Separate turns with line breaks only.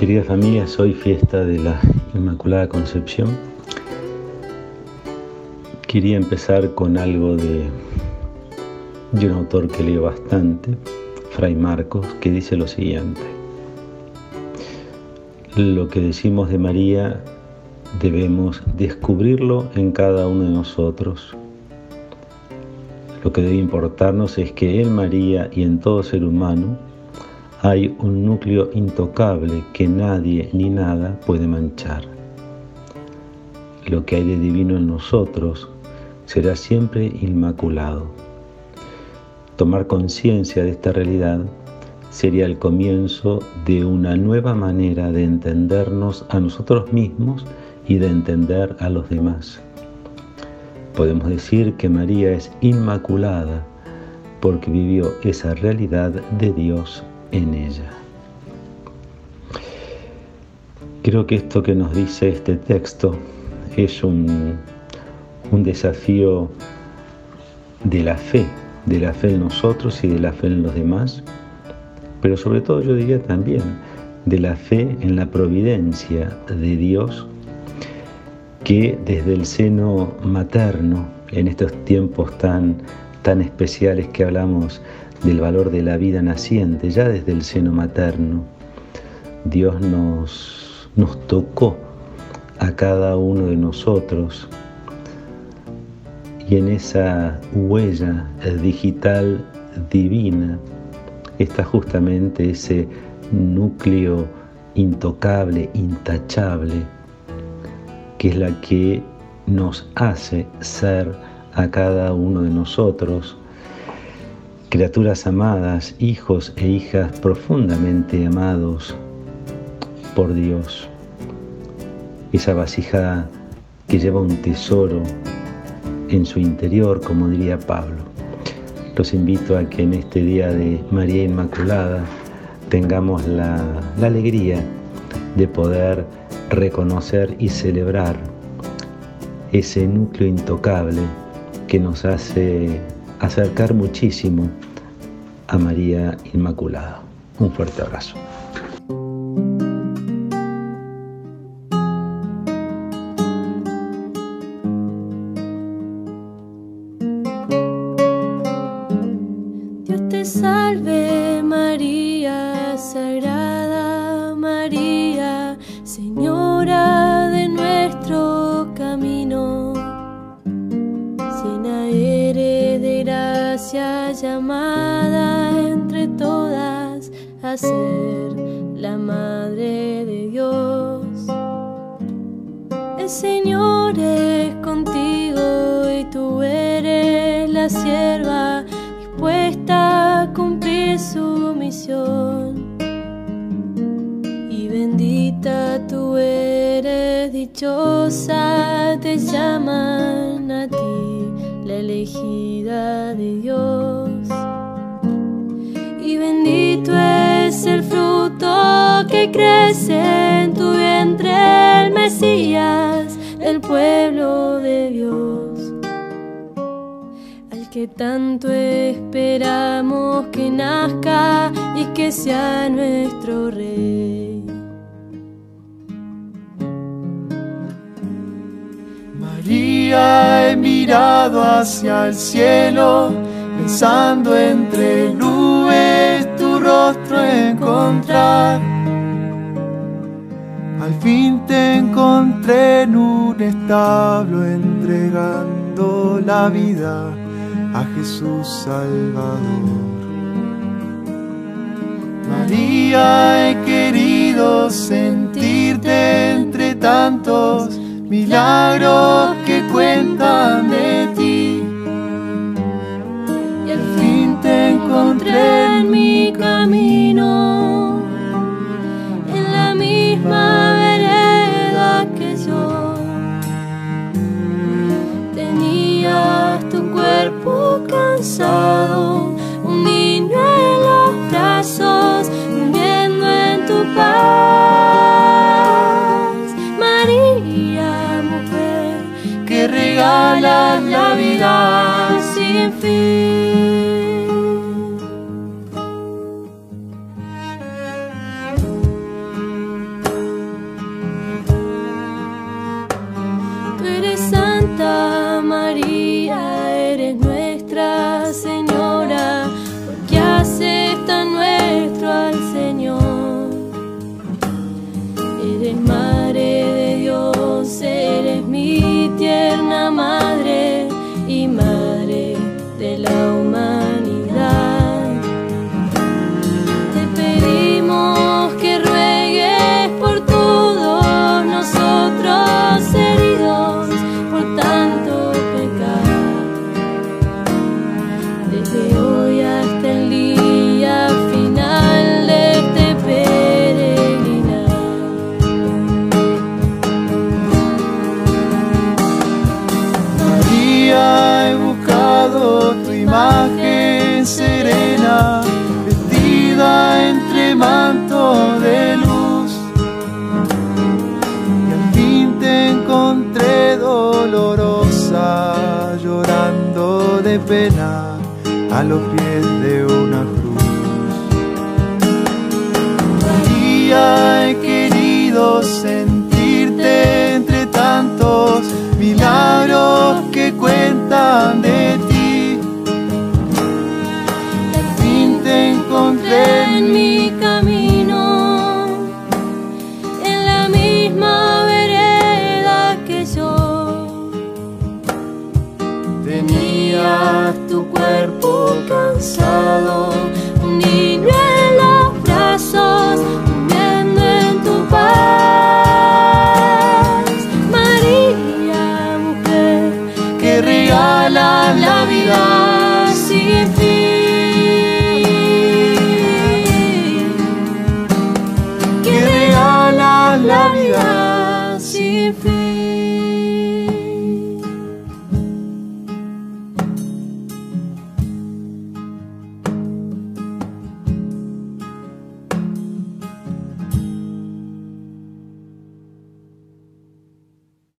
Querida familia, hoy fiesta de la Inmaculada Concepción. Quería empezar con algo de, de un autor que leo bastante, Fray Marcos, que dice lo siguiente. Lo que decimos de María debemos descubrirlo en cada uno de nosotros. Lo que debe importarnos es que en María y en todo ser humano hay un núcleo intocable que nadie ni nada puede manchar. Lo que hay de divino en nosotros será siempre inmaculado. Tomar conciencia de esta realidad sería el comienzo de una nueva manera de entendernos a nosotros mismos y de entender a los demás. Podemos decir que María es inmaculada porque vivió esa realidad de Dios en ella. Creo que esto que nos dice este texto es un, un desafío de la fe, de la fe en nosotros y de la fe en los demás, pero sobre todo yo diría también de la fe en la providencia de Dios que desde el seno materno, en estos tiempos tan, tan especiales que hablamos del valor de la vida naciente, ya desde el seno materno, Dios nos, nos tocó a cada uno de nosotros. Y en esa huella digital divina está justamente ese núcleo intocable, intachable, que es la que nos hace ser a cada uno de nosotros criaturas amadas, hijos e hijas profundamente amados por Dios. Esa vasija que lleva un tesoro en su interior, como diría Pablo. Los invito a que en este día de María Inmaculada tengamos la, la alegría de poder reconocer y celebrar ese núcleo intocable que nos hace acercar muchísimo a María Inmaculada. Un fuerte abrazo.
Dios ser la Madre de Dios. El Señor es contigo y tú eres la sierva dispuesta a cumplir su misión. Y bendita tú eres, dichosa te llaman a ti, la elegida de Dios. Crece en tu vientre, el Mesías, el pueblo de Dios al que tanto esperamos que nazca y que sea nuestro rey.
María, he mirado hacia el cielo, pensando entre nubes tu rostro encontrar. Al fin te encontré en un establo entregando la vida a Jesús Salvador. María, he querido sentirte entre tantos milagros que cuentan de ti.
Y al fin te encontré regalan la
vida
sin fin. A los pies de una cruz. María, he querido sentirte entre tantos milagros que cuentan de ti. Regala
la vida sin fin.
que regala la
vida. sin fin.